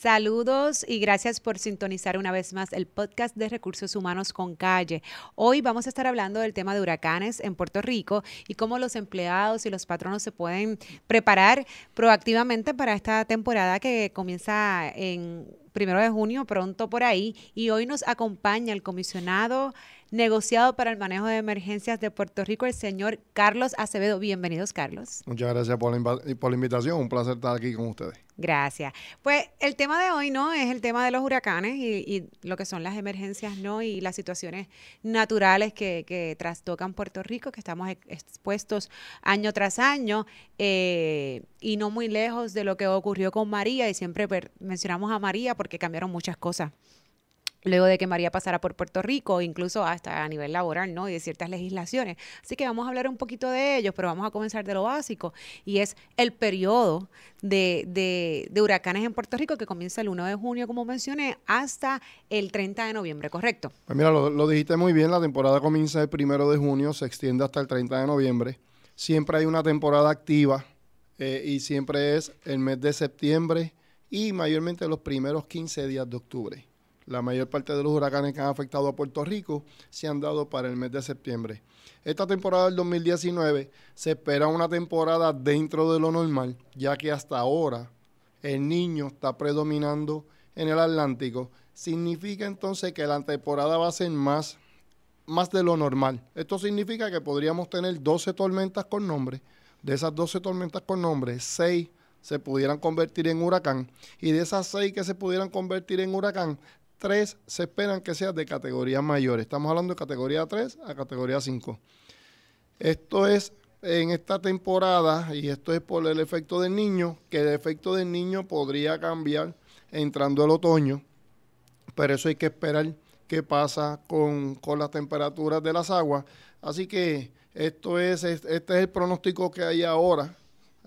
Saludos y gracias por sintonizar una vez más el podcast de Recursos Humanos con Calle. Hoy vamos a estar hablando del tema de huracanes en Puerto Rico y cómo los empleados y los patronos se pueden preparar proactivamente para esta temporada que comienza en primero de junio, pronto por ahí. Y hoy nos acompaña el comisionado negociado para el manejo de emergencias de Puerto Rico, el señor Carlos Acevedo. Bienvenidos, Carlos. Muchas gracias por la, por la invitación. Un placer estar aquí con ustedes. Gracias. Pues el tema de hoy, ¿no? Es el tema de los huracanes y, lo que son las emergencias, ¿no? Y las situaciones naturales que, que trastocan Puerto Rico, que estamos expuestos año tras año eh, y no muy lejos de lo que ocurrió con María. Y siempre mencionamos a María porque cambiaron muchas cosas luego de que María pasara por Puerto Rico, incluso hasta a nivel laboral, ¿no? Y de ciertas legislaciones. Así que vamos a hablar un poquito de ellos, pero vamos a comenzar de lo básico, y es el periodo de, de, huracanes en Puerto Rico, que comienza el 1 de junio, como mencioné, hasta el 30 de noviembre, ¿correcto? Pues mira, lo, dijiste muy bien, la temporada comienza el 1 de junio, se extiende hasta el 30 de noviembre. Siempre hay una temporada activa eh, y siempre es el mes de septiembre y mayormente los primeros 15 días de octubre. La mayor parte de los huracanes que han afectado a Puerto Rico se han dado para el mes de septiembre. Esta temporada del 2019 se espera una temporada dentro de lo normal, ya que hasta ahora el niño está predominando en el Atlántico. Significa entonces que la temporada va a ser más, más de lo normal. Esto significa que podríamos tener 12 tormentas con nombre. De esas 12 tormentas con nombre, 6 se pudieran convertir en huracán. Y de esas 6 que se pudieran convertir en huracán, tres se esperan que sean de categoría mayor. Estamos hablando de categoría 3 a categoría 5. Esto es en esta temporada, y esto es por el efecto del niño, que el efecto del niño podría cambiar entrando el otoño, pero eso hay que esperar qué pasa con, con las temperaturas de las aguas. Así que esto es, este es el pronóstico que hay ahora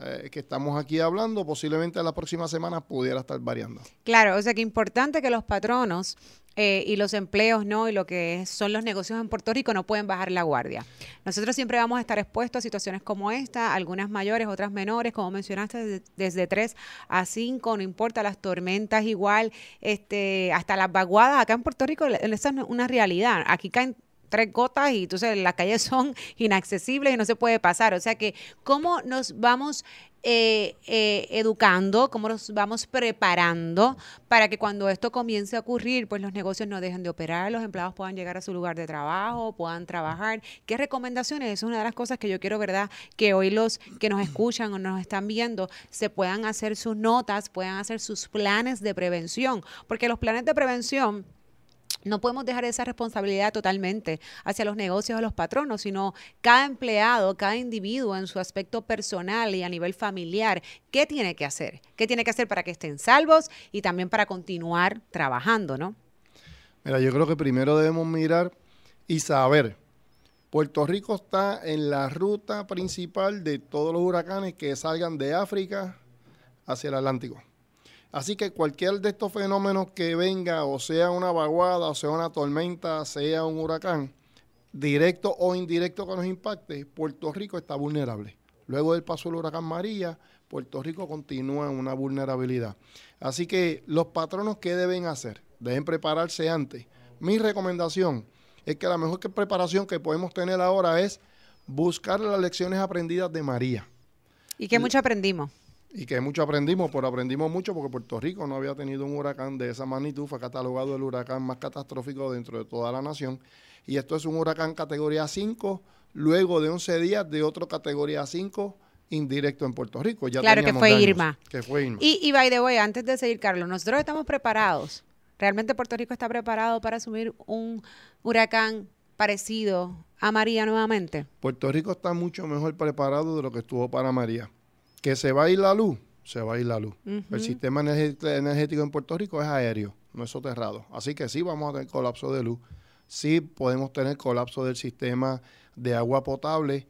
eh, que estamos aquí hablando, posiblemente la próxima semana pudiera estar variando. Claro, o sea que importante que los patronos eh, y los empleos, ¿no? Y lo que son los negocios en Puerto Rico no pueden bajar la guardia. Nosotros siempre vamos a estar expuestos a situaciones como esta, algunas mayores, otras menores, como mencionaste, desde, 3 a 5, no importa, las tormentas igual, este, hasta las vaguadas. Acá en Puerto Rico, esa es una realidad. Aquí caen tres gotas y entonces las calles son inaccesibles y no se puede pasar. O sea que, ¿cómo nos vamos eh, eh, educando, cómo nos vamos preparando para que cuando esto comience a ocurrir, pues los negocios no dejen de operar, los empleados puedan llegar a su lugar de trabajo, puedan trabajar. ¿Qué recomendaciones? Es una de las cosas que yo quiero, ¿verdad? Que hoy los que nos escuchan o nos están viendo se puedan hacer sus notas, puedan hacer sus planes de prevención, porque los planes de prevención no podemos dejar esa responsabilidad totalmente hacia los negocios o los patronos, sino cada empleado, cada individuo en su aspecto personal y a nivel familiar, ¿qué tiene que hacer? ¿Qué tiene que hacer para que estén salvos y también para continuar trabajando, no? Mira, yo creo que primero debemos mirar y saber. Puerto Rico está en la ruta principal de todos los huracanes que salgan de África hacia el Atlántico. Así que cualquier de estos fenómenos que venga, o sea una vaguada, o sea una tormenta, sea un huracán, directo o indirecto que nos impacte, Puerto Rico está vulnerable. Luego del paso del huracán María, Puerto Rico continúa en una vulnerabilidad. Así que los patronos, ¿qué deben hacer? Deben prepararse antes. Mi recomendación es que la mejor preparación que podemos tener ahora es buscar las lecciones aprendidas de María. ¿Y qué mucho aprendimos? Y que mucho aprendimos, pero aprendimos mucho porque Puerto Rico no había tenido un huracán de esa magnitud, fue catalogado el huracán más catastrófico dentro de toda la nación. Y esto es un huracán categoría 5, luego de 11 días de otro categoría 5 indirecto en Puerto Rico. Ya claro que fue, Irma. que fue Irma. Y, y by the way, antes de seguir, Carlos, nosotros estamos preparados. ¿Realmente Puerto Rico está preparado para asumir un huracán parecido a María nuevamente? Puerto Rico está mucho mejor preparado de lo que estuvo para María que se va a ir la luz, se va a ir la luz. El sistema energético en Puerto Rico es aéreo, no es soterrado. Así que sí vamos a tener colapso de luz, sí podemos tener colapso del sistema de agua potable,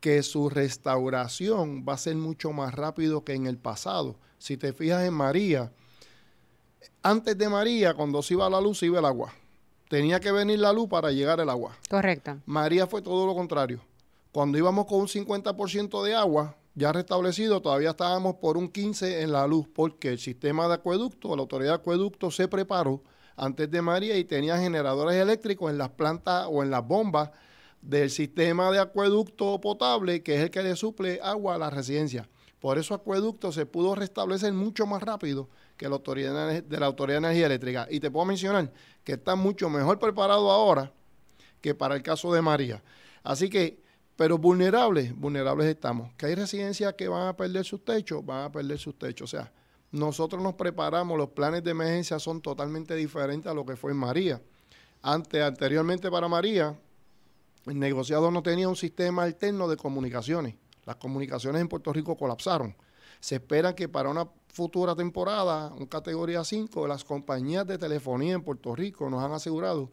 que su restauración va a ser mucho más rápido que en el pasado. Si te fijas en María, antes de María, cuando se iba la luz, se iba el agua. Tenía que venir la luz para llegar el agua. Correcto. María fue todo lo contrario. Cuando íbamos con un 50% de agua, ya restablecido, todavía estábamos por un 15 en la luz, porque el sistema de acueducto, la autoridad de acueducto se preparó antes de María y tenía generadores eléctricos en las plantas o en las bombas del sistema de acueducto potable, que es el que le suple agua a la residencia. Por eso acueducto se pudo restablecer mucho más rápido que la autoridad de la Autoridad de Energía Eléctrica. Y te puedo mencionar que está mucho mejor preparado ahora que para el caso de María. Así que, pero vulnerables, vulnerables estamos. Que hay residencias que van a perder sus techos, van a perder sus techos. O sea, nosotros nos preparamos, los planes de emergencia son totalmente diferentes a lo que fue en María. Antes, anteriormente para María, el negociado no tenía un sistema alterno de comunicaciones. Las comunicaciones en Puerto Rico colapsaron. Se espera que para una futura temporada, un categoría 5, las compañías de telefonía en Puerto Rico nos han asegurado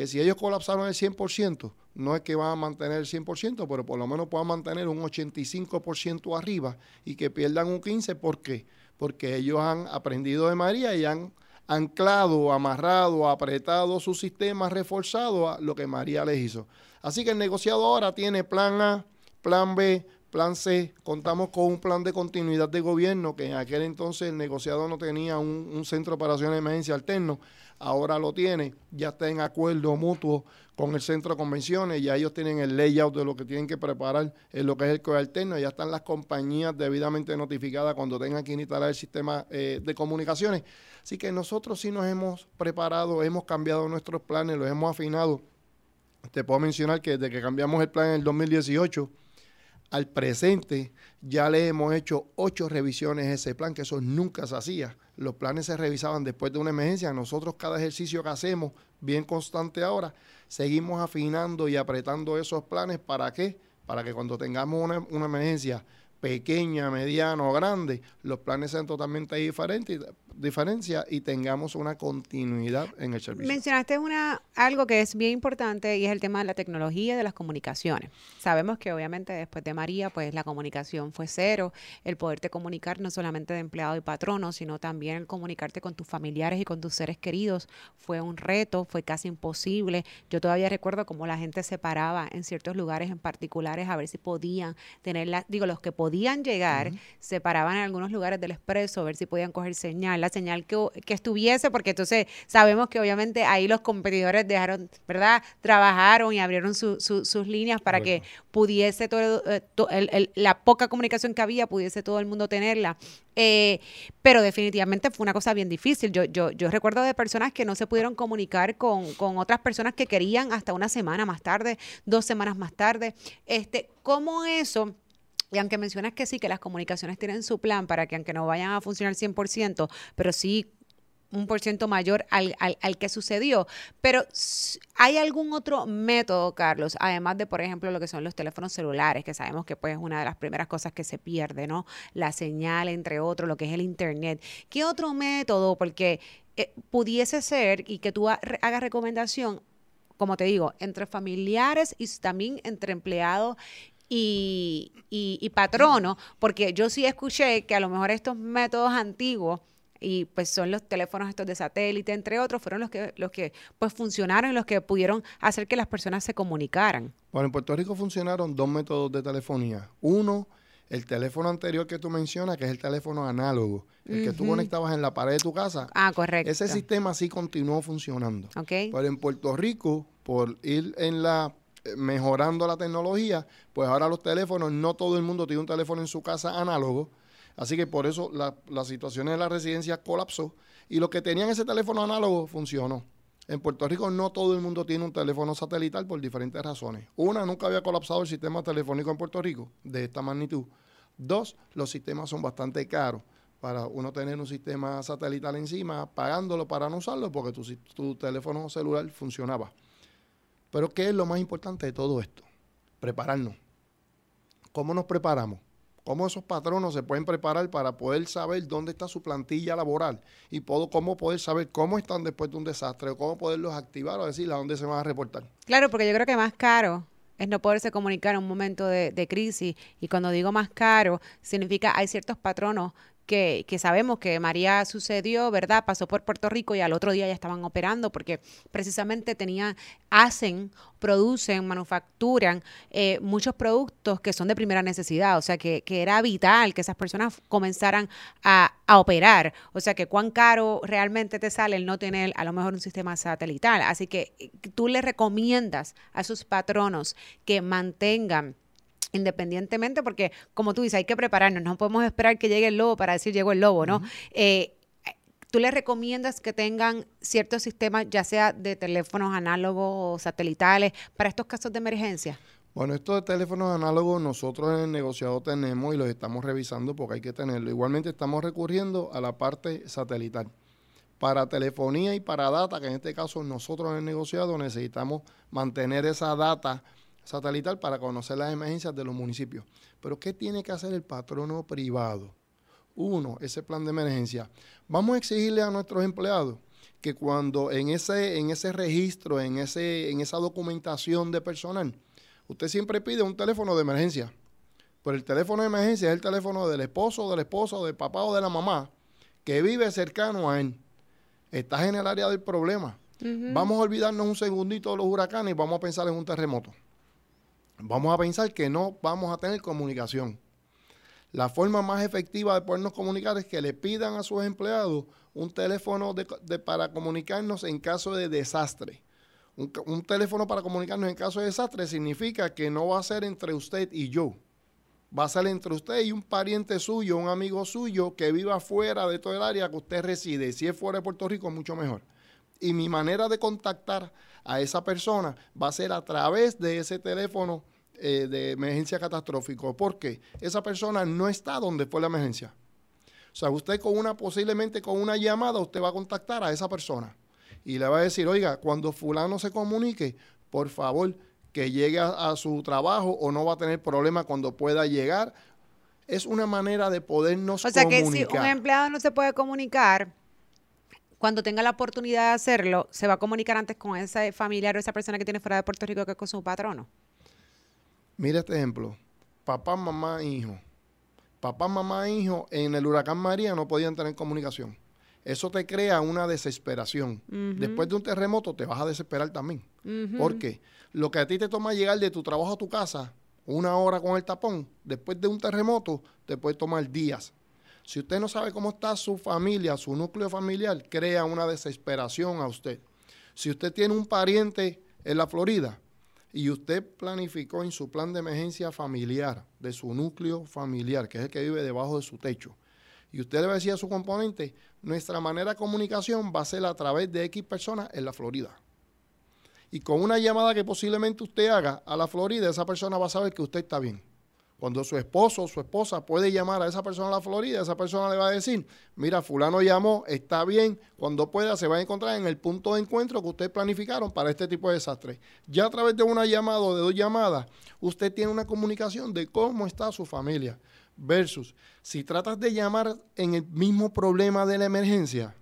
que si ellos colapsaron el 100%, no es que van a mantener el 100%, pero por lo menos puedan mantener un 85% arriba y que pierdan un 15%. ¿Por qué? Porque ellos han aprendido de María y han anclado, amarrado, apretado su sistema reforzado a lo que María les hizo. Así que el negociado ahora tiene plan A, plan B, Plan C, contamos con un plan de continuidad de gobierno que en aquel entonces el negociado no tenía un, centro de operaciones de emergencia alterno, ahora lo tiene, ya está en acuerdo mutuo con el centro de convenciones, ya ellos tienen el layout de lo que tienen que preparar en lo que es el COE alterno, ya están las compañías debidamente notificadas cuando tengan que instalar el sistema eh, de comunicaciones. Así que nosotros sí nos hemos preparado, hemos cambiado nuestros planes, los hemos afinado. Te puedo mencionar que desde que cambiamos el plan en el 2018, al presente ya le hemos hecho ocho revisiones a ese plan, que eso nunca se hacía. Los planes se revisaban después de una emergencia. Nosotros cada ejercicio que hacemos, bien constante ahora, seguimos afinando y apretando esos planes. ¿Para qué? Para que cuando tengamos una, una emergencia pequeña, mediana o grande, los planes sean totalmente diferentes, diferencia y tengamos una continuidad en el servicio. Mencionaste una algo que es bien importante y es el tema de la tecnología y de las comunicaciones. Sabemos que obviamente después de María, pues la comunicación fue cero, el poderte comunicar no solamente de empleado y patrono, sino también el comunicarte con tus familiares y con tus seres queridos fue un reto, fue casi imposible. Yo todavía recuerdo cómo la gente se paraba en ciertos lugares en particulares a ver si podían tener la, digo, los que podían llegar, se paraban en algunos lugares del expreso a ver si podían coger señal señal que, estuviese, porque entonces sabemos que obviamente ahí los competidores dejaron, ¿verdad? Trabajaron y abrieron sus líneas para que pudiese todo, eh, la poca comunicación que había, pudiese todo el mundo tenerla. Eh, pero definitivamente fue una cosa bien difícil. Yo, yo, yo recuerdo de personas que no se pudieron comunicar con, con otras personas que querían hasta una semana más tarde, dos semanas más tarde. Este, ¿Cómo eso? Y aunque mencionas que sí, que las comunicaciones tienen su plan para que aunque no vayan a funcionar 100%, pero sí un por ciento mayor al, al, que sucedió. Pero ¿hay algún otro método, Carlos? Además de, por ejemplo, lo que son los teléfonos celulares, que sabemos que pues es una de las primeras cosas que se pierde, ¿no? La señal, entre otros, lo que es el Internet. ¿Qué otro método? Porque eh, pudiese ser y que tú hagas recomendación como te digo, entre familiares y también entre empleados y, y, patrono, porque yo sí escuché que a lo mejor estos métodos antiguos y pues son los teléfonos estos de satélite, entre otros, fueron los que, los que pues funcionaron y los que pudieron hacer que las personas se comunicaran. Bueno, en Puerto Rico funcionaron dos métodos de telefonía. Uno, el teléfono anterior que tú mencionas, que es el teléfono análogo, el que tú conectabas en la pared de tu casa. Ah, correcto. Ese sistema sí continuó funcionando. Okay. Pero en Puerto Rico, por ir en la mejorando la tecnología, pues ahora los teléfonos, no todo el mundo tiene un teléfono en su casa análogo, así que por eso la, la situación en la residencia colapsó y los que tenían ese teléfono análogo funcionó. En Puerto Rico no todo el mundo tiene un teléfono satelital por diferentes razones. Una, nunca había colapsado el sistema telefónico en Puerto Rico de esta magnitud. Dos, los sistemas son bastante caros para uno tener un sistema satelital encima, pagándolo para no usarlo porque tu, tu teléfono celular funcionaba. Pero ¿qué es lo más importante de todo esto? Prepararnos. ¿Cómo nos preparamos? ¿Cómo esos patronos se pueden preparar para poder saber dónde está su plantilla laboral? Y cómo poder saber cómo están después de un desastre o cómo poderlos activar o decirle a dónde se van a reportar. Claro, porque yo creo que más caro es no poderse comunicar en un momento de, de crisis. Y cuando digo más caro, significa hay ciertos patronos que, que sabemos que María sucedió, ¿verdad? Pasó por Puerto Rico y al otro día ya estaban operando porque precisamente tenían, hacen, producen, manufacturan eh, muchos productos que son de primera necesidad. O sea, que, era vital que esas personas comenzaran a, a operar. O sea, que cuán caro realmente te sale el no tener a lo mejor un sistema satelital. Así que eh, tú le recomiendas a sus patronos que mantengan independientemente, porque como tú dices, hay que prepararnos, no podemos esperar que llegue el lobo para decir llegó el lobo, ¿no? Eh, ¿Tú les recomiendas que tengan ciertos sistemas, ya sea de teléfonos análogos o satelitales, para estos casos de emergencia? Bueno, estos de teléfonos análogos nosotros en el negociado tenemos y los estamos revisando porque hay que tenerlo. Igualmente estamos recurriendo a la parte satelital. Para telefonía y para data, que en este caso nosotros en el negociado necesitamos mantener esa data satelital para conocer las emergencias de los municipios. Pero ¿qué tiene que hacer el patrono privado? Uno, ese plan de emergencia. Vamos a exigirle a nuestros empleados que cuando en ese, en ese registro, en, ese, en esa documentación de personal, usted siempre pide un teléfono de emergencia. Pero el teléfono de emergencia es el teléfono del esposo, del esposo, del papá o de la mamá que vive cercano a él. Estás en el área del problema. Vamos a olvidarnos un segundito de los huracanes y vamos a pensar en un terremoto vamos a pensar que no vamos a tener comunicación. La forma más efectiva de podernos comunicar es que le pidan a sus empleados un teléfono para comunicarnos en caso de desastre. Un, teléfono para comunicarnos en caso de desastre significa que no va a ser entre usted y yo. Va a ser entre usted y un pariente suyo, un amigo suyo que viva fuera de todo el área que usted reside. Si es fuera de Puerto Rico, mucho mejor. Y mi manera de contactar a esa persona va a ser a través de ese teléfono eh, de emergencia catastrófico, porque esa persona no está donde fue la emergencia. O sea, usted con una, posiblemente con una llamada, usted va a contactar a esa persona y le va a decir, oiga, cuando fulano se comunique, por favor, que llegue a, su trabajo o no va a tener problema cuando pueda llegar. Es una manera de podernos comunicar. O sea, que si un empleado no se puede comunicar, cuando tenga la oportunidad de hacerlo, se va a comunicar antes con ese familiar o esa persona que tiene fuera de Puerto Rico que es con su patrono. Mira este ejemplo. Papá, mamá, hijo. Papá, mamá, hijo en el huracán María no podían tener comunicación. Eso te crea una desesperación. Después de un terremoto te vas a desesperar también. Porque lo que a ti te toma llegar de tu trabajo a tu casa, una hora con el tapón, después de un terremoto te puede tomar días. Si usted no sabe cómo está su familia, su núcleo familiar, crea una desesperación a usted. Si usted tiene un pariente en la Florida, y usted planificó en su plan de emergencia familiar, de su núcleo familiar, que es el que vive debajo de su techo, y usted le va a decir a su componente, nuestra manera de comunicación va a ser a través de X personas en la Florida. Y con una llamada que posiblemente usted haga a la Florida, esa persona va a saber que usted está bien. Cuando su esposo o su esposa puede llamar a esa persona a la Florida, esa persona le va a decir, mira, fulano llamó, está bien, cuando pueda se va a encontrar en el punto de encuentro que ustedes planificaron para este tipo de desastre. Ya a través de una llamada o de dos llamadas, usted tiene una comunicación de cómo está su familia. Versus, si tratas de llamar en el mismo problema de la emergencia,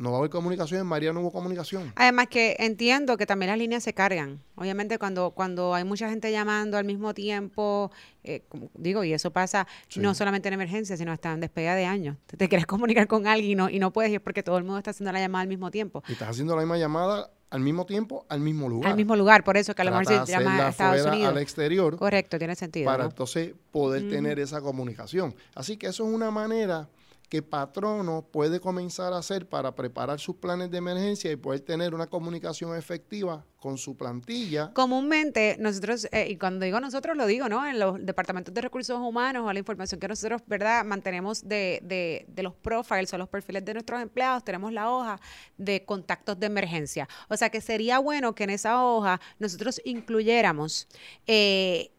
no va a haber comunicación, en María no hubo comunicación. Además que entiendo que también las líneas se cargan. Obviamente cuando, cuando hay mucha gente llamando al mismo tiempo, eh, digo, y eso pasa no solamente en emergencia, sino hasta en despedida de años. Te, quieres comunicar con alguien y no, y no puedes, es porque todo el mundo está haciendo la llamada al mismo tiempo. Y estás haciendo la misma llamada al mismo tiempo, al mismo lugar. Al mismo lugar, por eso que a lo mejor se llama a Estados Unidos. al exterior. Correcto, tiene sentido. Para entonces poder tener esa comunicación. Así que eso es una manera que patrono puede comenzar a hacer para preparar sus planes de emergencia y poder tener una comunicación efectiva con su plantilla. Comúnmente, nosotros, eh, y cuando digo nosotros lo digo, ¿no? En los departamentos de recursos humanos o la información que nosotros, ¿verdad? Mantenemos de, de, los profiles o los perfiles de nuestros empleados, tenemos la hoja de contactos de emergencia. O sea que sería bueno que en esa hoja nosotros incluyéramos... Eh,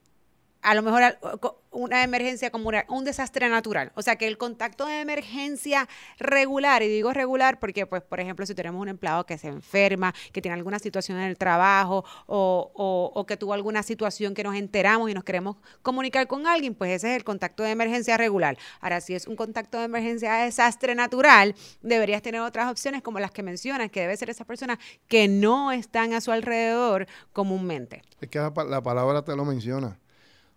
a lo mejor una emergencia como un desastre natural. O sea, que el contacto de emergencia regular, y digo regular porque, pues, por ejemplo, si tenemos un empleado que se enferma, que tiene alguna situación en el trabajo o, o, que tuvo alguna situación que nos enteramos y nos queremos comunicar con alguien, pues ese es el contacto de emergencia regular. Ahora, si es un contacto de emergencia de desastre natural, deberías tener otras opciones como las que mencionas, que debe ser esa persona que no están a su alrededor comúnmente. Es que la palabra te lo menciona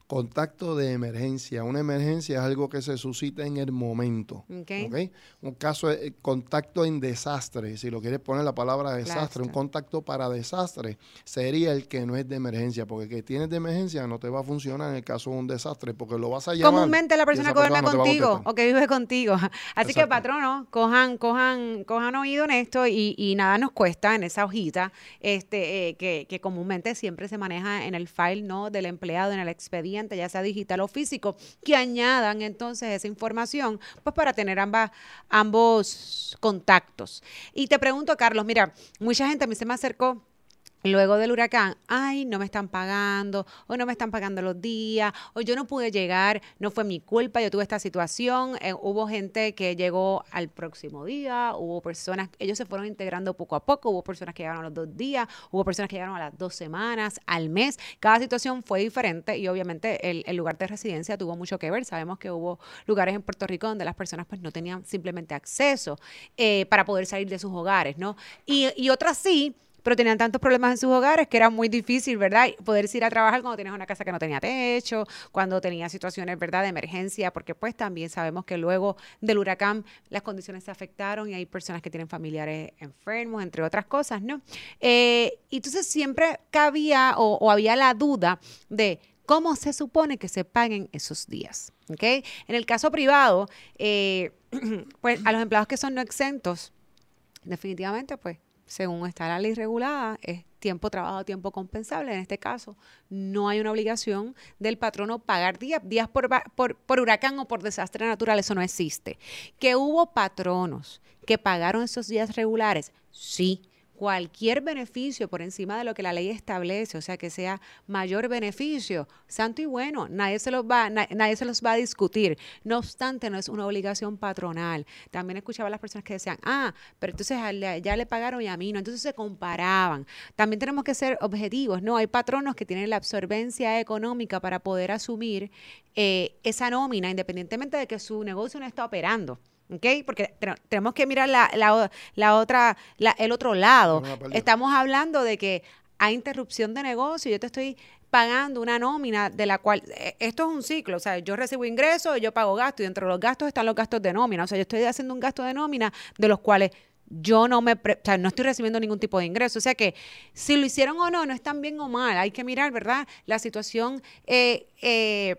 Contacto de emergencia. Una emergencia es algo que se suscita en el momento. Ok. ¿ok? Un caso de eh, contacto en desastre, si lo quieres poner la palabra desastre, un contacto para desastre sería el que no es de emergencia, porque el que tienes de emergencia no te va a funcionar en el caso de un desastre, porque lo vas a llamar. Comúnmente la persona que duerme no contigo o que vive contigo. Así que Exacto. patronos, cojan, cojan, cojan oído en esto y, y nada nos cuesta en esa hojita, este, eh, que, que comúnmente siempre se maneja en el file no del empleado, en el expediente, ya sea digital o físico, que añadan entonces esa información, pues para tener ambas, ambos contactos. Y te pregunto, Carlos, mira, mucha gente a mí se me acercó Luego del huracán, ay, no me están pagando, o no me están pagando los días, o yo no pude llegar, no fue mi culpa, yo tuve esta situación. Eh, hubo gente que llegó al próximo día, hubo personas, ellos se fueron integrando poco a poco, hubo personas que llegaron a los dos días, hubo personas que llegaron a las dos semanas, al mes. Cada situación fue diferente y obviamente el, el lugar de residencia tuvo mucho que ver. Sabemos que hubo lugares en Puerto Rico donde las personas pues no tenían simplemente acceso eh, para poder salir de sus hogares, ¿no? Y, y otras sí pero tenían tantos problemas en sus hogares que era muy difícil, ¿verdad? Poder ir a trabajar cuando tenías una casa que no tenía techo, cuando tenías situaciones, ¿verdad?, de emergencia, porque pues también sabemos que luego del huracán las condiciones se afectaron y hay personas que tienen familiares enfermos, entre otras cosas, ¿no? Eh, entonces siempre cabía o, había la duda de cómo se supone que se paguen esos días, ¿ok? En el caso privado, eh, pues a los empleados que son no exentos, definitivamente, pues, según está la ley regulada, es tiempo trabajado, tiempo compensable. En este caso, no hay una obligación del patrono pagar días, días por, por, por huracán o por desastre natural, eso no existe. Que hubo patronos que pagaron esos días regulares, sí. Cualquier beneficio por encima de lo que la ley establece, o sea, que sea mayor beneficio, santo y bueno, nadie se los va, na- nadie se los va a discutir. No obstante, no es una obligación patronal. También escuchaba a las personas que decían, ah, pero entonces ya le pagaron y a mí no. Entonces se comparaban. También tenemos que ser objetivos, ¿no? Hay patronos que tienen la absorbencia económica para poder asumir eh, esa nómina, independientemente de que su negocio no está operando. ¿Ok? Porque te- tenemos que mirar la, la la otra, la- el otro lado. Estamos hablando de que hay interrupción de negocio. Yo te estoy pagando una nómina de la cual eh, esto es un ciclo, o sea, yo recibo ingresos, yo pago gastos y dentro de los gastos están los gastos de nómina, o sea, yo estoy haciendo un gasto de nómina de los cuales yo no me, pre- o sea, no estoy recibiendo ningún tipo de ingreso, o sea que si lo hicieron o no, no es tan bien o mal, hay que mirar, ¿verdad? La situación eh, eh,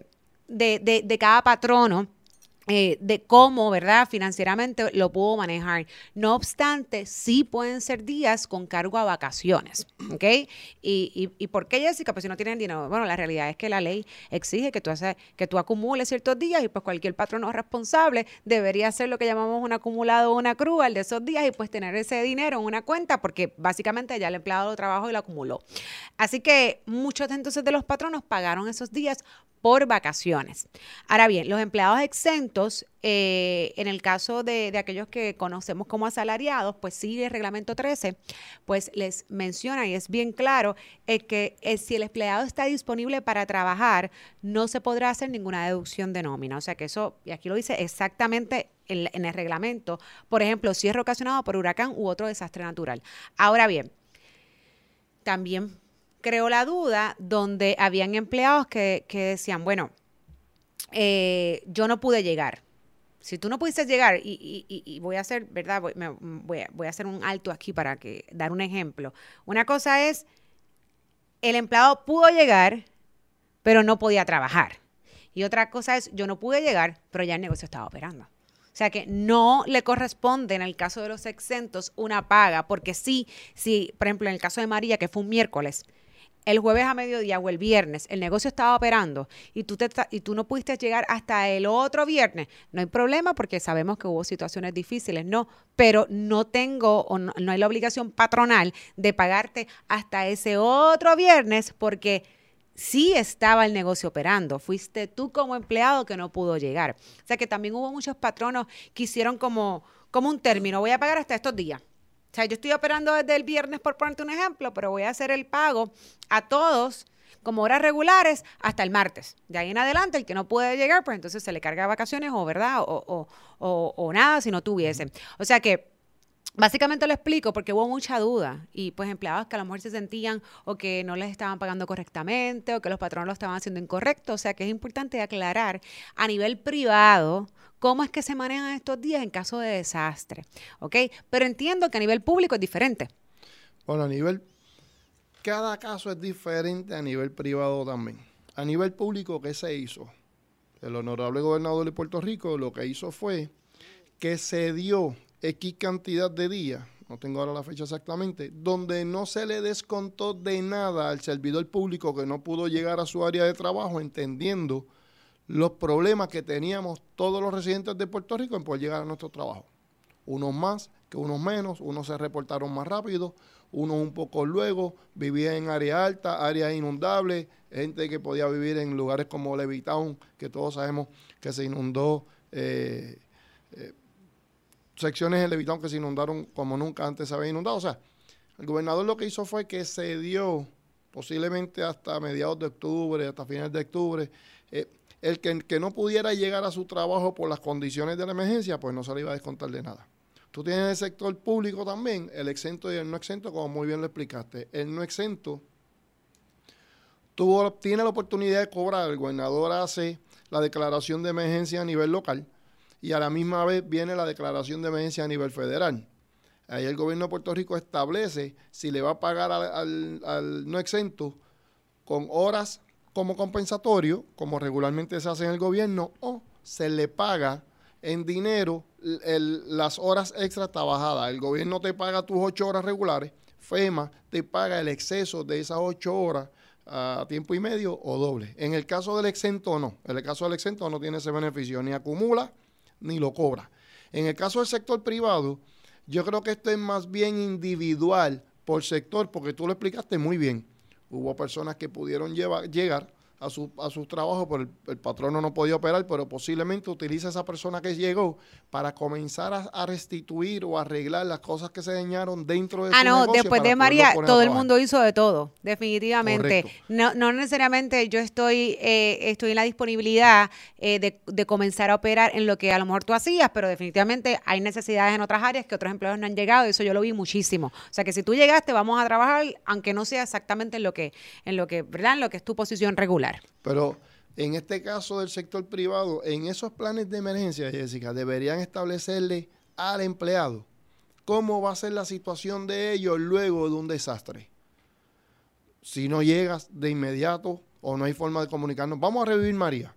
de, de, de cada patrono eh, de cómo, ¿verdad? Financieramente lo puedo manejar. No obstante, sí pueden ser días con cargo a vacaciones, ¿ok? ¿Y, y, y por qué, Jessica? Pues si no tienen dinero. Bueno, la realidad es que la ley exige que tú, haces, que tú acumules ciertos días y pues cualquier patrono responsable debería hacer lo que llamamos un acumulado o una accrual de esos días y pues tener ese dinero en una cuenta porque básicamente ya el empleado lo trabajó y lo acumuló. Así que muchos entonces de los patronos pagaron esos días por vacaciones. Ahora bien, los empleados exentos, eh, en el caso de, aquellos que conocemos como asalariados, pues sí, el reglamento 13, pues les menciona y es bien claro eh, que eh, si el empleado está disponible para trabajar, no se podrá hacer ninguna deducción de nómina. O sea que eso, y aquí lo dice exactamente en, el reglamento, por ejemplo, cierre ocasionado por huracán u otro desastre natural. Ahora bien, también creó la duda donde habían empleados que decían, bueno, eh, yo no pude llegar. Si tú no pudiste llegar, y, y- voy a hacer, ¿verdad? Voy, me- voy a hacer un alto aquí para que dar un ejemplo. Una cosa es, el empleado pudo llegar, pero no podía trabajar. Y otra cosa es, yo no pude llegar, pero ya el negocio estaba operando. O sea que no le corresponde en el caso de los exentos una paga, porque sí, sí, por ejemplo, en el caso de María, que fue un miércoles, el jueves a mediodía o el viernes el negocio estaba operando y tú, te, y tú no pudiste llegar hasta el otro viernes, no hay problema porque sabemos que hubo situaciones difíciles, no, pero no tengo o no, no hay la obligación patronal de pagarte hasta ese otro viernes porque sí estaba el negocio operando, fuiste tú como empleado que no pudo llegar. O sea que también hubo muchos patronos que hicieron como, como un término, voy a pagar hasta estos días. O sea, yo estoy operando desde el viernes, por ponerte un ejemplo, pero voy a hacer el pago a todos como horas regulares hasta el martes. De ahí en adelante, el que no puede llegar, pues entonces se le carga vacaciones o, ¿verdad? O, o- o- o nada si no tuviese. O sea que Básicamente lo explico porque hubo mucha duda y pues empleados que a lo mejor se sentían o que no les estaban pagando correctamente o que los patronos lo estaban haciendo incorrecto. O sea que es importante aclarar a nivel privado cómo es que se manejan estos días en caso de desastre. ¿Ok? Pero entiendo que a nivel público es diferente. Bueno, a nivel, cada caso es diferente a nivel privado también. A nivel público, ¿qué se hizo? El honorable gobernador de Puerto Rico lo que hizo fue que se dio X cantidad de días, no tengo ahora la fecha exactamente, donde no se le descontó de nada al servidor público que no pudo llegar a su área de trabajo, entendiendo los problemas que teníamos todos los residentes de Puerto Rico en poder llegar a nuestro trabajo. Unos más que unos menos, unos se reportaron más rápido, unos un poco luego, vivían en área alta, áreas inundables, gente que podía vivir en lugares como Levittown, que todos sabemos que se inundó eh, eh, secciones de Levitón que se inundaron como nunca antes se había inundado. O sea, el gobernador lo que hizo fue que se dio, posiblemente hasta mediados de octubre, hasta finales de octubre, eh, el que, que, no pudiera llegar a su trabajo por las condiciones de la emergencia, pues no se le iba a descontar de nada. Tú tienes el sector público también, el exento y el no exento, como muy bien lo explicaste. El no exento tuvo, tiene la oportunidad de cobrar, el gobernador hace la declaración de emergencia a nivel local, y a la misma vez viene la declaración de emergencia a nivel federal. Ahí el gobierno de Puerto Rico establece si le va a pagar al, no exento con horas como compensatorio, como regularmente se hace en el gobierno, o se le paga en dinero las horas extra trabajadas. El gobierno te paga tus ocho horas regulares, FEMA te paga el exceso de esas ocho horas a tiempo y medio o doble. En el caso del exento no. En el caso del exento no tiene ese beneficio, ni acumula ni lo cobra. En el caso del sector privado, yo creo que esto es más bien individual por sector, porque tú lo explicaste muy bien. Hubo personas que pudieron llegar a su, a sus trabajos, pero el, patrono no podía operar, pero posiblemente utiliza esa persona que llegó para comenzar a, restituir o arreglar las cosas que se dañaron dentro de ah, no, después de María, todo el mundo hizo de todo, definitivamente. No, no necesariamente yo estoy, eh, estoy en la disponibilidad eh, de, de, comenzar a operar en lo que a lo mejor tú hacías, pero definitivamente hay necesidades en otras áreas que otros empleados no han llegado, y eso yo lo vi muchísimo. O sea que si tú llegaste, vamos a trabajar, aunque no sea exactamente en lo que, en lo que, ¿verdad? En lo que es tu posición regular. Pero en este caso del sector privado, en esos planes de emergencia, Jessica, deberían establecerle al empleado cómo va a ser la situación de ellos luego de un desastre. Si no llegas de inmediato o no hay forma de comunicarnos, vamos a revivir María.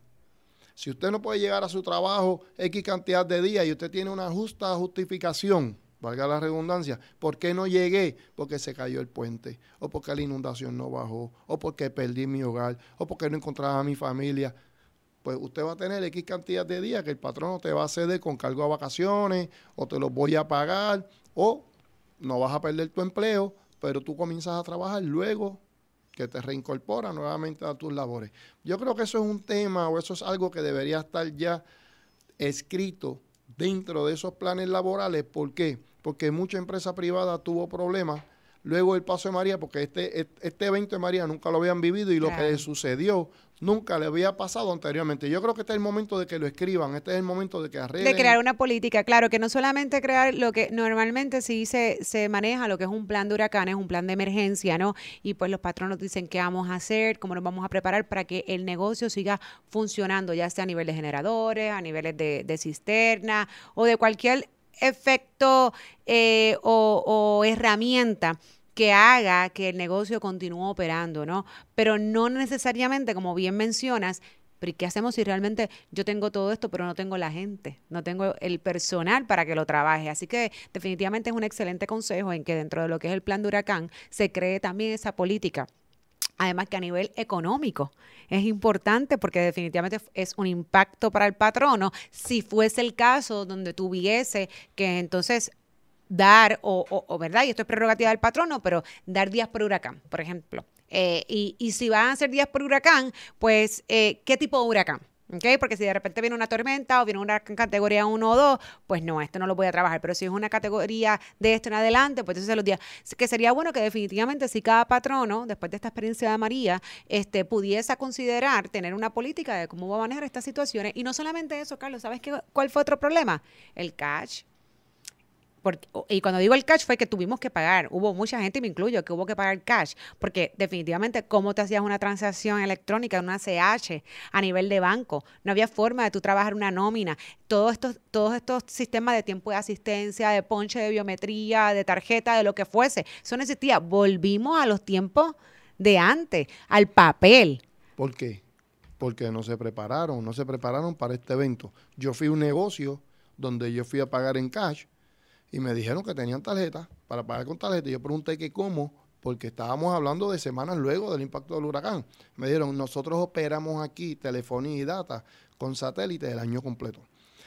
Si usted no puede llegar a su trabajo X cantidad de días y usted tiene una justa justificación, valga la redundancia, ¿por qué no llegué? Porque se cayó el puente, o porque la inundación no bajó, o porque perdí mi hogar, o porque no encontraba a mi familia. Pues usted va a tener X cantidad de días que el patrón te va a ceder con cargo a vacaciones, o te los voy a pagar, o no vas a perder tu empleo, pero tú comienzas a trabajar luego que te reincorpora nuevamente a tus labores. Yo creo que eso es un tema o eso es algo que debería estar ya escrito dentro de esos planes laborales. ¿Por qué? Porque mucha empresa privada tuvo problemas luego el paso de María, porque este, este evento de María nunca lo habían vivido y lo que le sucedió nunca le había pasado anteriormente. Yo creo que este es el momento de que lo escriban, este es el momento de que arreglen. De crear una política, claro, que no solamente crear lo que normalmente sí se, se maneja, lo que es un plan de huracanes, un plan de emergencia, ¿no? Y pues los patronos dicen qué vamos a hacer, cómo nos vamos a preparar para que el negocio siga funcionando, ya sea a nivel de generadores, a niveles de, de cisterna o de cualquier efecto eh, o, herramienta que haga que el negocio continúe operando, ¿no? Pero no necesariamente, como bien mencionas, pero ¿qué hacemos si realmente yo tengo todo esto, pero no tengo la gente, no tengo el personal para que lo trabaje? Así que definitivamente es un excelente consejo en que dentro de lo que es el plan de huracán se cree también esa política. Además que a nivel económico es importante porque definitivamente es un impacto para el patrono. Si fuese el caso donde tuviese que entonces dar, o, ¿verdad? Y esto es prerrogativa del patrono, pero dar días por huracán, por ejemplo. Eh, y, y, si van a ser días por huracán, pues, eh, ¿qué tipo de huracán? ¿Okay? Porque si de repente viene una tormenta o viene una categoría 1 o 2, pues no, esto no lo voy a trabajar. Pero si es una categoría de esto en adelante, pues entonces los días. Que sería bueno que definitivamente si cada patrono, después de esta experiencia de María, este, pudiese considerar tener una política de cómo va a manejar estas situaciones. Y no solamente eso, Carlos, ¿sabes qué, cuál fue otro problema? El cash y cuando digo el cash fue que tuvimos que pagar. Hubo mucha gente, me incluyo, que hubo que pagar cash. Porque definitivamente, ¿cómo te hacías una transacción electrónica, una CH a nivel de banco? No había forma de tú trabajar una nómina. Todos estos, todos estos sistemas de tiempo de asistencia, de ponche de biometría, de tarjeta, de lo que fuese, eso no existía. Volvimos a los tiempos de antes, al papel. ¿Por qué? Porque no se prepararon, no se prepararon para este evento. Yo fui a un negocio donde yo fui a pagar en cash y me dijeron que tenían tarjeta para pagar con tarjeta. Y yo pregunté que cómo, porque estábamos hablando de semanas luego del impacto del huracán. Me dijeron, nosotros operamos aquí telefonía y data con satélite el año completo.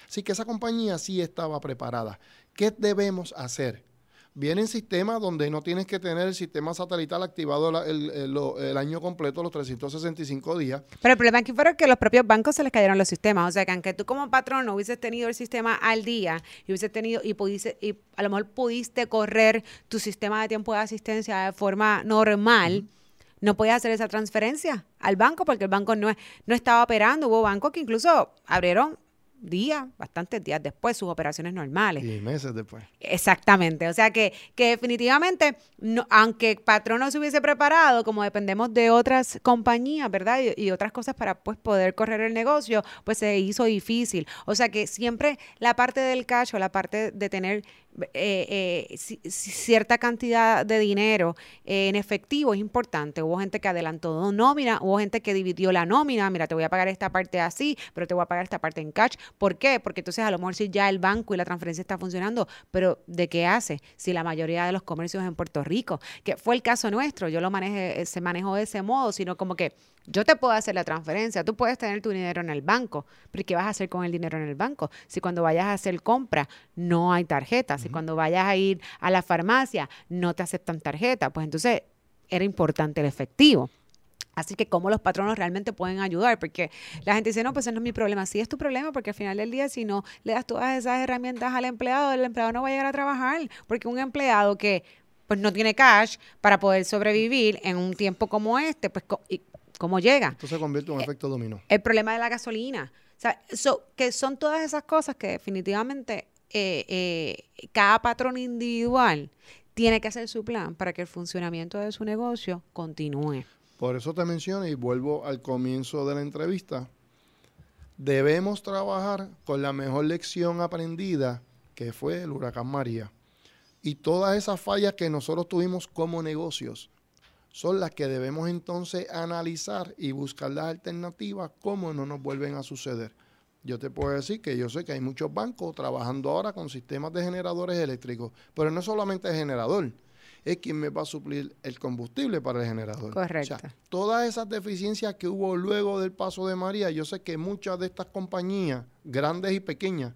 Así que esa compañía sí estaba preparada. ¿Qué debemos hacer? Vienen sistemas donde no tienes que tener el sistema satelital activado el, año completo, los 365 días. Pero el problema aquí fue que los propios bancos se les cayeron los sistemas. O sea, que aunque tú como patrón no hubieses tenido el sistema al día y hubieses tenido y pudiste, y a lo mejor pudiste correr tu sistema de tiempo de asistencia de forma normal, no podías hacer esa transferencia al banco porque el banco no, no estaba operando. Hubo bancos que incluso abrieron días, bastantes días después, sus operaciones normales. Y meses después. Exactamente. O sea que, que definitivamente, no, aunque Patrón no se hubiese preparado, como dependemos de otras compañías, ¿verdad? Y, otras cosas para pues poder correr el negocio, pues se hizo difícil. O sea que siempre la parte del cash o la parte de tener eh, eh, cierta cantidad de dinero eh, en efectivo es importante. Hubo gente que adelantó nómina, hubo gente que dividió la nómina, mira, te voy a pagar esta parte así, pero te voy a pagar esta parte en cash. ¿Por qué? Porque entonces a lo mejor si ya el banco y la transferencia está funcionando, pero ¿de qué hace? Si la mayoría de los comercios en Puerto Rico, que fue el caso nuestro, yo lo manejé, se manejó de ese modo, sino como que yo te puedo hacer la transferencia, tú puedes tener tu dinero en el banco, pero ¿qué vas a hacer con el dinero en el banco? Si cuando vayas a hacer compra no hay tarjeta, si cuando vayas a ir a la farmacia no te aceptan tarjeta, pues entonces era importante el efectivo. Así que cómo los patronos realmente pueden ayudar, porque la gente dice, no, pues ese no es mi problema. Sí es tu problema, porque al final del día, si no le das todas esas herramientas al empleado, el empleado no va a llegar a trabajar, porque un empleado que pues no tiene cash para poder sobrevivir en un tiempo como este, pues ¿Cómo llega? Esto se convierte en un eh, efecto dominó. El problema de la gasolina. O sea, que son todas esas cosas que definitivamente eh, eh, cada patrón individual tiene que hacer su plan para que el funcionamiento de su negocio continúe. Por eso te menciono y vuelvo al comienzo de la entrevista. Debemos trabajar con la mejor lección aprendida que fue el huracán María. Y todas esas fallas que nosotros tuvimos como negocios son las que debemos entonces analizar y buscar las alternativas, cómo no nos vuelven a suceder. Yo te puedo decir que yo sé que hay muchos bancos trabajando ahora con sistemas de generadores eléctricos, pero no solamente el generador, es quien me va a suplir el combustible para el generador. Correcto. todas esas deficiencias que hubo luego del paso de María, yo sé que muchas de estas compañías, grandes y pequeñas,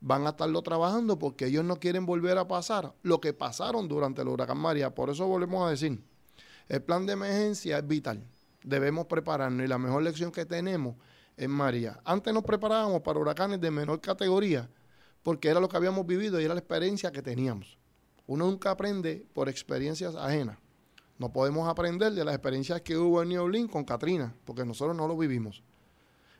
van a estarlo trabajando porque ellos no quieren volver a pasar lo que pasaron durante el huracán María. Por eso volvemos a decir, el plan de emergencia es vital. Debemos prepararnos y la mejor lección que tenemos es María. Antes nos preparábamos para huracanes de menor categoría porque era lo que habíamos vivido y era la experiencia que teníamos. Uno nunca aprende por experiencias ajenas. No podemos aprender de las experiencias que hubo en New Orleans con Katrina, porque nosotros no lo vivimos.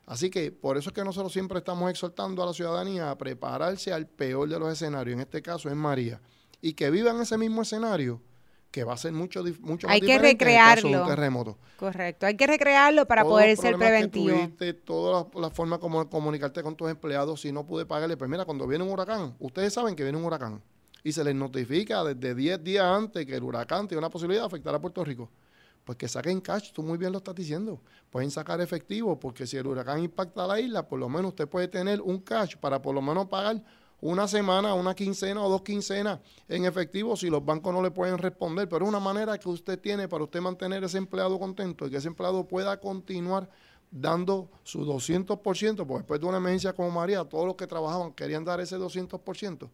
Así que por eso es que nosotros siempre estamos exhortando a la ciudadanía a prepararse al peor de los escenarios, en este caso es María, y que vivan ese mismo escenario que va a ser mucho, mucho hay que recrearlo. terremoto. Correcto, hay que recrearlo para poder ser preventivo. Que tuviste, todas las formas como comunicarte con tus empleados, si no pude pagarle, pues mira, cuando viene un huracán, ustedes saben que viene un huracán y se les notifica desde 10 días antes que el huracán tiene una posibilidad de afectar a Puerto Rico. Pues que saquen cash, tú muy bien lo estás diciendo. Pueden sacar efectivo, porque si el huracán impacta a la isla, por lo menos usted puede tener un cash para por lo menos pagar una semana, una quincena o dos quincenas en efectivo si los bancos no le pueden responder, pero es una manera que usted tiene para usted mantener ese empleado contento y que ese empleado pueda continuar dando su 200%, porque después de una emergencia como María, todos los que trabajaban querían dar ese 200%.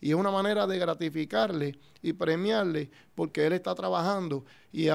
Y es una manera de gratificarle y premiarle porque él está trabajando y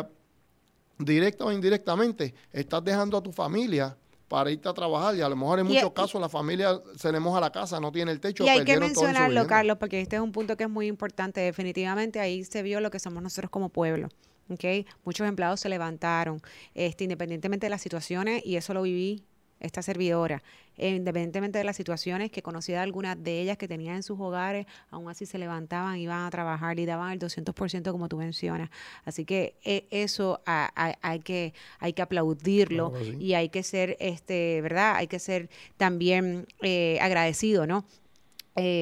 directa o indirectamente estás dejando a tu familia para irte a trabajar y a lo mejor en muchos casos la familia se le moja la casa, no tiene el techo. Y hay que mencionarlo, Carlos, porque este es un punto que es muy importante. Definitivamente ahí se vio lo que somos nosotros como pueblo. ¿okay? Muchos empleados se levantaron, este, independientemente de las situaciones, y eso lo viví esta servidora, eh, independientemente de las situaciones que conocía algunas de ellas que tenían en sus hogares, aún así se levantaban, iban a trabajar y daban el 200% como tú mencionas. Así que eh, eso hay, que, hay que aplaudirlo y hay que ser, este, ¿verdad? Hay que ser también eh, agradecido, ¿no?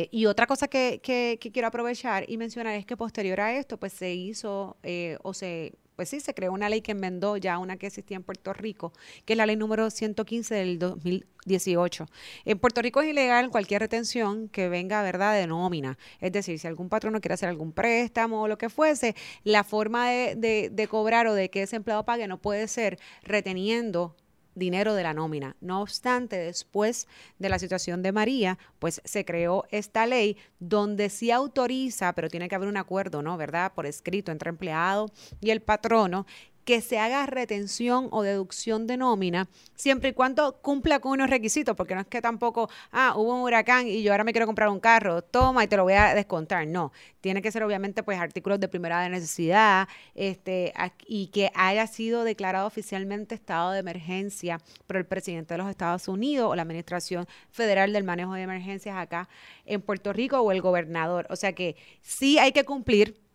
y otra cosa que, que, quiero aprovechar y mencionar es que posterior a esto, pues se hizo o se pues sí, se creó una ley que enmendó ya una que existía en Puerto Rico, que es la ley número 115 del 2018. En Puerto Rico es ilegal cualquier retención que venga, ¿verdad?, de nómina. Es decir, si algún patrón no quiere hacer algún préstamo o lo que fuese, la forma de, de cobrar o de que ese empleado pague no puede ser reteniendo dinero de la nómina. No obstante, después de la situación de María, pues se creó esta ley donde sí autoriza, pero tiene que haber un acuerdo, ¿no? ¿Verdad? Por escrito entre empleado y el patrono que se haga retención o deducción de nómina, siempre y cuando cumpla con unos requisitos, porque no es que tampoco, ah, hubo un huracán y yo ahora me quiero comprar un carro, toma y te lo voy a descontar. No, tiene que ser obviamente pues artículos de primera necesidad este, y que haya sido declarado oficialmente estado de emergencia por el presidente de los Estados Unidos o la Administración Federal del Manejo de Emergencias acá en Puerto Rico o el gobernador. O sea que sí hay que cumplir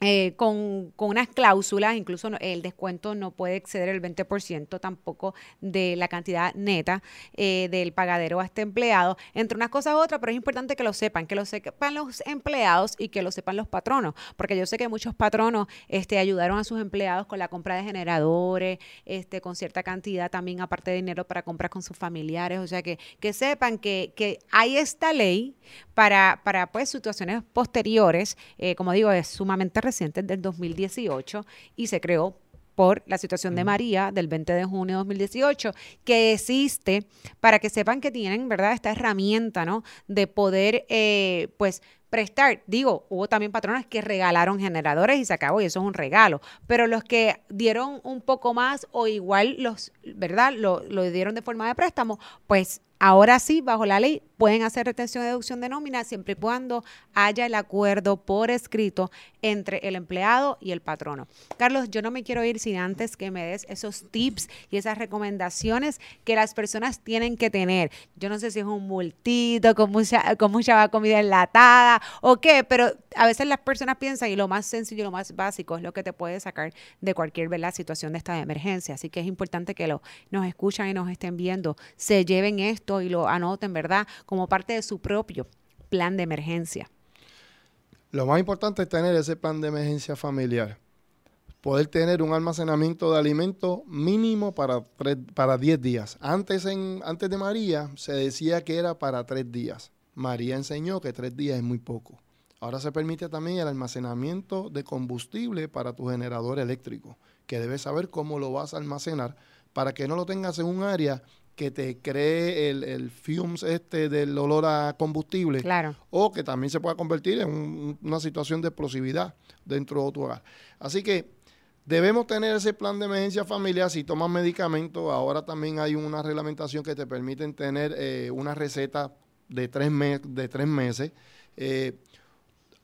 eh, con, unas cláusulas, incluso el descuento no puede exceder el 20% tampoco de la cantidad neta eh, del pagadero a este empleado, entre unas cosas u otras, pero es importante que lo sepan, que lo sepan los empleados y que lo sepan los patronos, porque yo sé que muchos patronos este, ayudaron a sus empleados con la compra de generadores, este, con cierta cantidad también aparte de dinero para comprar con sus familiares, o sea que, que sepan que, que hay esta ley para, para pues situaciones posteriores, eh, como digo, es sumamente reciente, del 2018, y se creó por la situación de María del 20 de junio de 2018, que existe para que sepan que tienen, ¿verdad?, esta herramienta, ¿no?, de poder, eh, pues, prestar. Digo, hubo también patronas que regalaron generadores y se acabó, y eso es un regalo. Pero los que dieron un poco más o igual los, ¿verdad? Lo, dieron de forma de préstamo, pues Ahora sí, bajo la ley, pueden hacer retención de deducción de nómina siempre y cuando haya el acuerdo por escrito entre el empleado y el patrono. Carlos, yo no me quiero ir sin antes que me des esos tips y esas recomendaciones que las personas tienen que tener. Yo no sé si es un multito con mucha, con mucha comida enlatada o qué, pero a veces las personas piensan y lo más sencillo y lo más básico es lo que te puede sacar de cualquier situación de esta emergencia. Así que es importante que lo, nos escuchan y nos estén viendo, se lleven esto y lo anoten, ¿verdad? Como parte de su propio plan de emergencia. Lo más importante es tener ese plan de emergencia familiar. Poder tener un almacenamiento de alimentos mínimo para, para 10 días. Antes, en, antes de María se decía que era para 3 días. María enseñó que 3 días es muy poco. Ahora se permite también el almacenamiento de combustible para tu generador eléctrico, que debes saber cómo lo vas a almacenar para que no lo tengas en un área que te cree el, el fumes este del olor a combustible. Claro. O que también se pueda convertir en una situación de explosividad dentro de tu hogar. Así que debemos tener ese plan de emergencia familiar. Si tomas medicamentos, ahora también hay una reglamentación que te permiten tener eh, una receta de tres, de tres meses. Eh,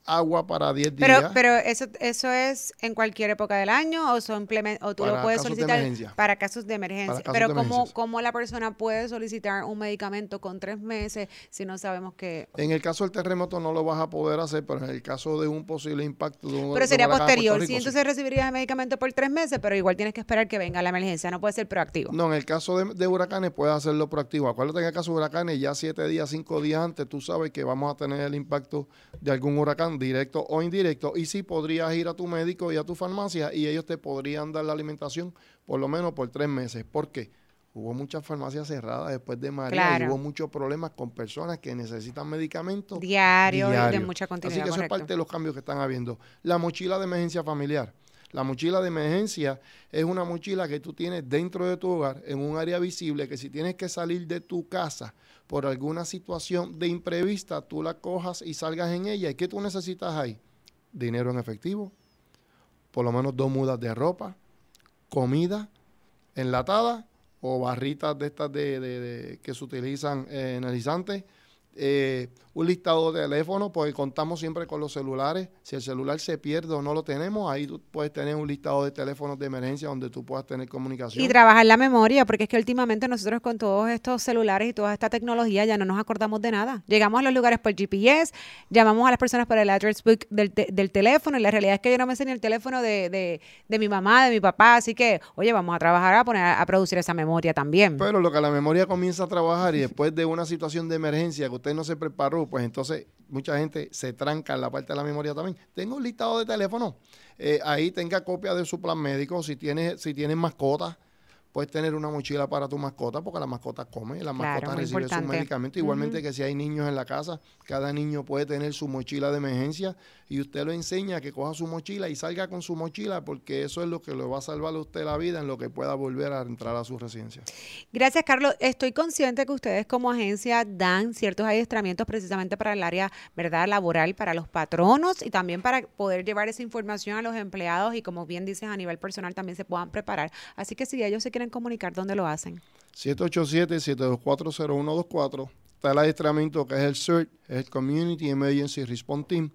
agua para 10 días. Pero eso eso es en cualquier época del año o, o tú lo puedes solicitar para casos de emergencia. pero ¿cómo, ¿cómo, la persona puede solicitar un medicamento con tres meses si no sabemos que... En el caso del terremoto no lo vas a poder hacer, pero en el caso de un posible impacto de un... Pero sería posterior. sí, entonces recibirías el medicamento por tres meses, pero igual tienes que esperar que venga la emergencia. No puede ser proactivo. No, en el caso de, huracanes puedes hacerlo proactivo. Acuérdate que en el caso de huracanes ya siete días, cinco días antes tú sabes que vamos a tener el impacto de algún huracán directo o indirecto. Y sí podrías ir a tu médico y a tu farmacia y ellos te podrían dar la alimentación por lo menos por tres meses. ¿Por qué? Hubo muchas farmacias cerradas después de María y hubo muchos problemas con personas que necesitan medicamentos diarios y de mucha continuidad. Así que eso es parte de los cambios que están habiendo. La mochila de emergencia familiar. La mochila de emergencia es una mochila que tú tienes dentro de tu hogar, en un área visible, que si tienes que salir de tu casa por alguna situación de imprevista, tú la cojas y salgas en ella. ¿Y qué tú necesitas ahí? Dinero en efectivo, por lo menos dos mudas de ropa, comida enlatada o barritas de estas de, que se utilizan eh, energizantes eh, un listado de teléfonos, porque contamos siempre con los celulares. Si el celular se pierde o no lo tenemos, ahí tú puedes tener un listado de teléfonos de emergencia donde tú puedas tener comunicación. Y trabajar la memoria, porque es que últimamente nosotros con todos estos celulares y toda esta tecnología ya no nos acordamos de nada. Llegamos a los lugares por GPS, llamamos a las personas por el address book del, del teléfono y la realidad es que yo no me sé ni el teléfono de, de, de, mi mamá, de mi papá, así que, oye, vamos a trabajar a poner a producir esa memoria también. Pero lo que la memoria comienza a trabajar y después de una situación de emergencia que usted no se preparó, pues entonces mucha gente se tranca en la parte de la memoria también. Tengo un listado de teléfono. Eh, ahí tenga copia de su plan médico. Si tienes, si tienes mascotas, puedes tener una mochila para tu mascota porque la mascota come, la mascota recibe su medicamento. Igualmente que si hay niños en la casa, cada niño puede tener su mochila de emergencia y usted lo enseña a que coja su mochila y salga con su mochila porque eso es lo que le va a salvar a usted la vida en lo que pueda volver a entrar a su residencia. Gracias, Carlos. Estoy consciente que ustedes como agencia dan ciertos adiestramientos precisamente para el área verdad laboral, para los patronos y también para poder llevar esa información a los empleados y como bien dices a nivel personal también se puedan preparar. Así que si ellos se quieren comunicar, ¿dónde lo hacen? 787-724-0124. Está el adiestramiento que es el CERT, el Community Emergency Response Team.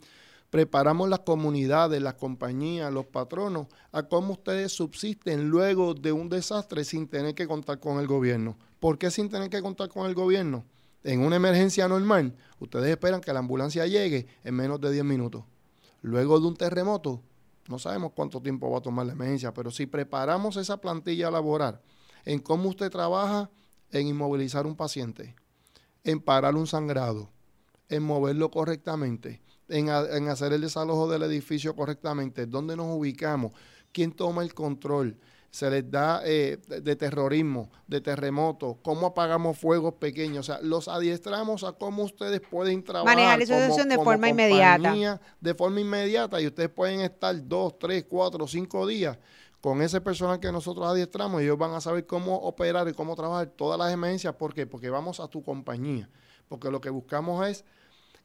Preparamos las comunidades, las compañías, los patronos a cómo ustedes subsisten luego de un desastre sin tener que contar con el gobierno. ¿Por qué sin tener que contar con el gobierno? En una emergencia normal, ustedes esperan que la ambulancia llegue en menos de 10 minutos. Luego de un terremoto, no sabemos cuánto tiempo va a tomar la emergencia, pero si preparamos esa plantilla laboral en cómo usted trabaja en inmovilizar un paciente, en parar un sangrado, en moverlo correctamente, en, hacer el desalojo del edificio correctamente, dónde nos ubicamos, quién toma el control, se les da eh, de terrorismo, de terremoto, cómo apagamos fuegos pequeños, o sea, los adiestramos a cómo ustedes pueden trabajar. Manejar esa situación de forma inmediata. De forma inmediata y ustedes pueden estar dos, tres, cuatro, cinco días con ese personal que nosotros adiestramos y ellos van a saber cómo operar y cómo trabajar todas las emergencias. ¿Por qué? Porque vamos a tu compañía. Porque lo que buscamos es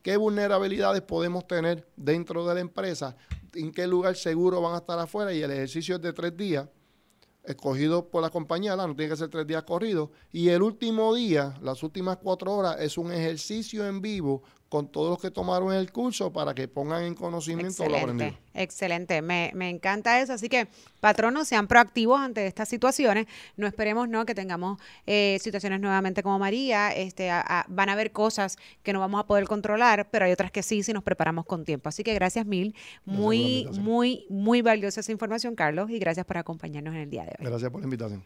qué vulnerabilidades podemos tener dentro de la empresa, en qué lugar seguro van a estar afuera y el ejercicio es de tres días escogido por la compañía, no tiene que ser tres días corridos. Y el último día, las últimas cuatro horas, es un ejercicio en vivo con todos los que tomaron el curso para que pongan en conocimiento lo aprendido. Excelente, me, me, encanta eso. Así que, patronos, sean proactivos ante estas situaciones. No esperemos no que tengamos eh, situaciones nuevamente como María. Este, van a haber cosas que no vamos a poder controlar, pero hay otras que sí si nos preparamos con tiempo. Así que gracias mil. Muy, muy, muy valiosa esa información, Carlos, y gracias por acompañarnos en el día de hoy. Gracias por la invitación.